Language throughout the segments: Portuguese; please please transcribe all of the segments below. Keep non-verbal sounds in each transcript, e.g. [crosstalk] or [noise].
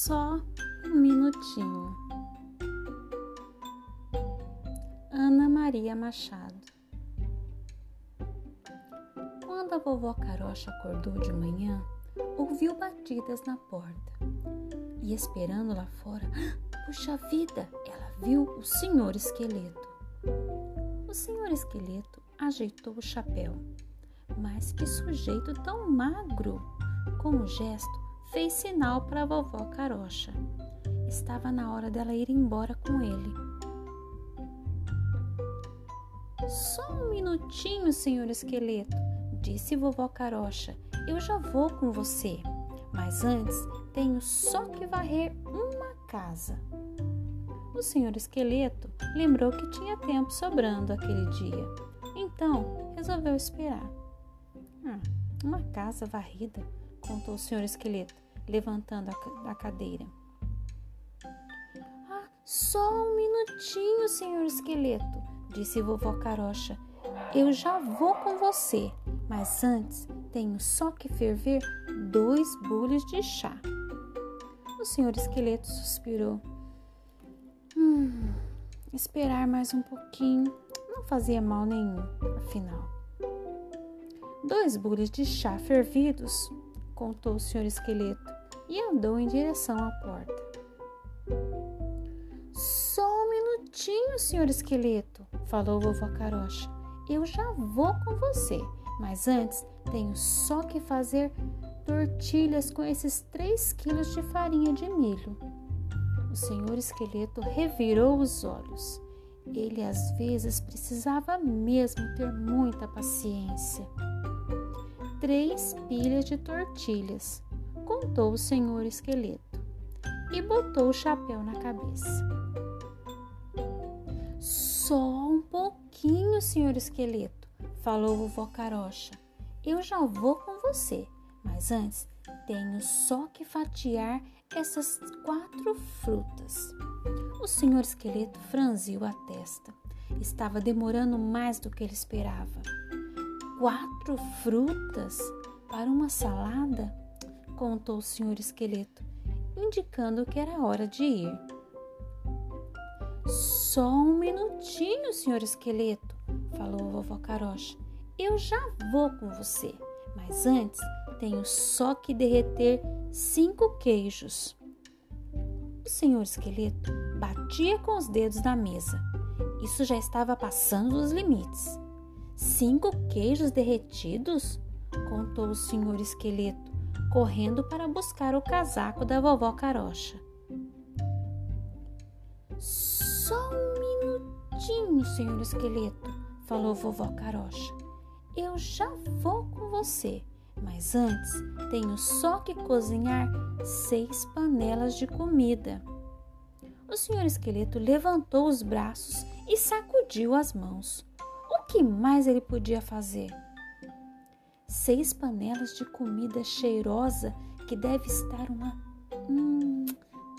Só um minutinho. Ana Maria Machado. Quando a vovó Carocha acordou de manhã, ouviu batidas na porta. E esperando lá fora, [gasps] puxa vida, ela viu o senhor esqueleto. O senhor esqueleto ajeitou o chapéu. Mas que sujeito tão magro! Com um gesto, fez sinal para a vovó Carocha. Estava na hora dela ir embora com ele. Só um minutinho, senhor esqueleto, disse vovó Carocha. Eu já vou com você. Mas antes tenho só que varrer uma casa. O senhor esqueleto lembrou que tinha tempo sobrando aquele dia. Então resolveu esperar. Ah, uma casa varrida contou o senhor esqueleto, levantando a, cadeira. Ah, só um minutinho, senhor esqueleto, disse vovó Carocha. Eu já vou com você, mas antes tenho só que ferver dois bules de chá. O senhor esqueleto suspirou. Hum, esperar mais um pouquinho não fazia mal nenhum, afinal. Dois bules de chá fervidos contou o senhor esqueleto e andou em direção à porta. Só um minutinho, senhor esqueleto, falou vovó Carocha. Eu já vou com você, mas antes tenho só que fazer tortilhas com esses três quilos de farinha de milho. O senhor esqueleto revirou os olhos. Ele às vezes precisava mesmo ter muita paciência três pilhas de tortilhas, contou o senhor esqueleto e botou o chapéu na cabeça. Só um pouquinho, senhor esqueleto, falou vovó Carocha. Eu já vou com você, mas antes tenho só que fatiar essas quatro frutas. O senhor esqueleto franziu a testa. Estava demorando mais do que ele esperava quatro frutas para uma salada? contou o senhor esqueleto, indicando que era hora de ir. Só um minutinho, senhor esqueleto, falou a vovó Carocha. Eu já vou com você, mas antes tenho só que derreter cinco queijos. O senhor esqueleto batia com os dedos na mesa. Isso já estava passando dos limites. Cinco queijos derretidos? contou o senhor esqueleto, correndo para buscar o casaco da vovó Carocha. Só um minutinho, senhor esqueleto, falou vovó Carocha. Eu já vou com você, mas antes tenho só que cozinhar seis panelas de comida. O senhor esqueleto levantou os braços e sacudiu as mãos que mais ele podia fazer? Seis panelas de comida cheirosa que deve estar uma. Hum,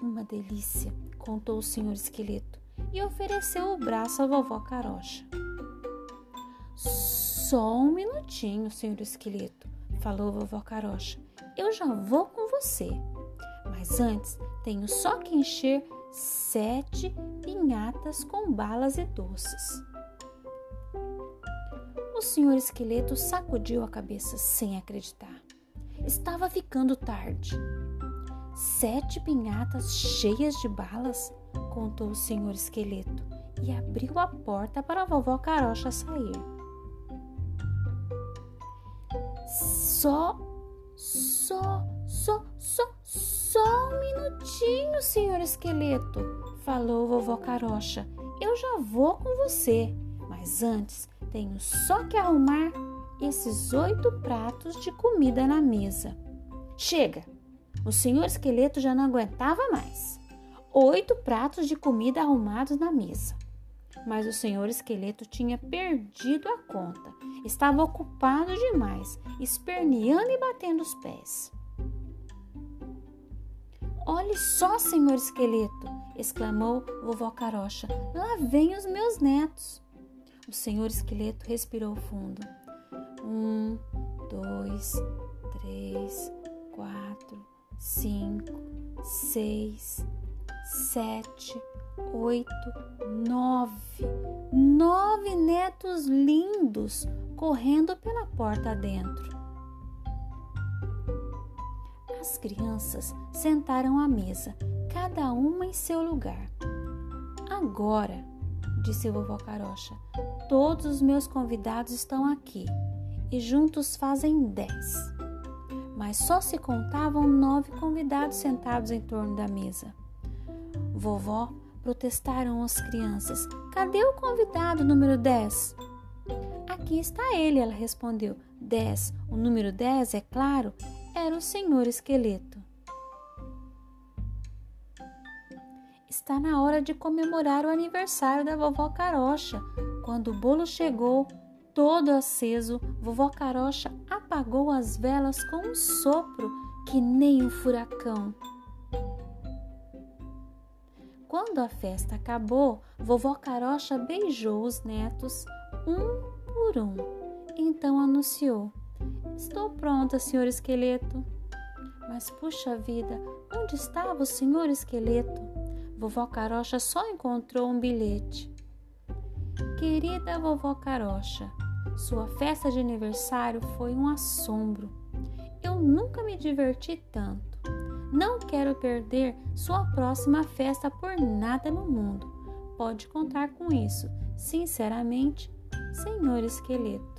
uma delícia, contou o senhor esqueleto e ofereceu o braço à vovó Carocha. Só um minutinho, senhor esqueleto, falou a vovó Carocha. Eu já vou com você. Mas antes tenho só que encher sete pinhatas com balas e doces. O senhor esqueleto sacudiu a cabeça sem acreditar. Estava ficando tarde. Sete pinhatas cheias de balas, contou o senhor esqueleto e abriu a porta para a vovó Carocha sair. Só, só, só, só, só um minutinho, senhor esqueleto, falou vovó Carocha. Eu já vou com você, mas antes tenho só que arrumar esses oito pratos de comida na mesa. Chega! O senhor esqueleto já não aguentava mais. Oito pratos de comida arrumados na mesa. Mas o senhor esqueleto tinha perdido a conta. Estava ocupado demais, esperneando e batendo os pés. Olhe só, senhor esqueleto! exclamou vovó Carocha. Lá vêm os meus netos. O senhor esqueleto respirou fundo. Um, dois, três, quatro, cinco, seis, sete, oito, nove. Nove netos lindos correndo pela porta dentro. As crianças sentaram à mesa, cada uma em seu lugar. Agora, disse vovó Carocha, todos os meus convidados estão aqui e juntos fazem dez. Mas só se contavam nove convidados sentados em torno da mesa. Vovó protestaram as crianças. Cadê o convidado número dez? Aqui está ele, ela respondeu. Dez. O número dez, é claro, era o senhor esqueleto. Está na hora de comemorar o aniversário da vovó Carocha. Quando o bolo chegou, todo aceso, vovó Carocha apagou as velas com um sopro que nem um furacão. Quando a festa acabou, vovó Carocha beijou os netos um por um. Então anunciou: Estou pronta, senhor esqueleto. Mas puxa vida, onde estava o senhor esqueleto? Vovó Carocha só encontrou um bilhete. Querida vovó Carocha, sua festa de aniversário foi um assombro. Eu nunca me diverti tanto. Não quero perder sua próxima festa por nada no mundo. Pode contar com isso. Sinceramente, Senhor Esqueleto.